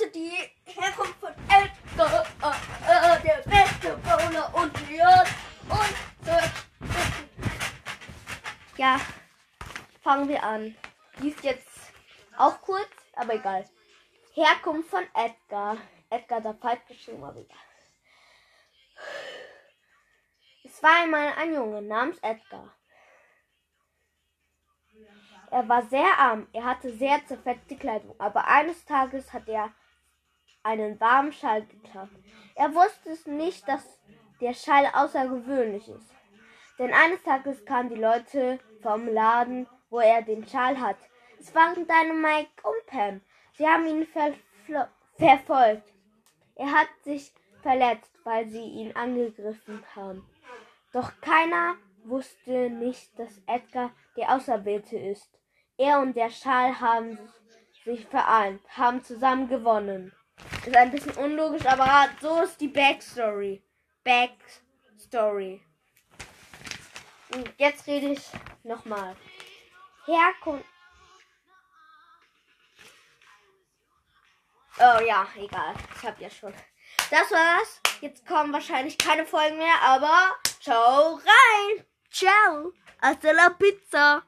Leute, die Herkunft von Edgar, äh, äh, der beste Bowler und Leon und Search. Ja, fangen wir an. Die ist jetzt auch kurz, aber egal. Herkunft von Edgar. Edgar der falsch geschrieben, aber egal. Es war einmal ein Junge namens Edgar. Er war sehr arm, er hatte sehr zerfetzte Kleidung, aber eines Tages hat er einen warmen Schall geklappt. Er wusste es nicht, dass der Schall außergewöhnlich ist. Denn eines Tages kamen die Leute vom Laden, wo er den Schal hat. Es waren Dynamite und Pam. Sie haben ihn verfolgt. Er hat sich verletzt, weil sie ihn angegriffen haben. Doch keiner wusste nicht, dass Edgar der Auserwählte ist. Er und der Schal haben sich vereint, haben zusammen gewonnen. Ist ein bisschen unlogisch, aber so ist die Backstory. Backstory. Und jetzt rede ich nochmal. Herkunft. Oh ja, egal. Ich hab ja schon. Das war's. Jetzt kommen wahrscheinlich keine Folgen mehr, aber ciao rein. Ciao. Hasta la pizza.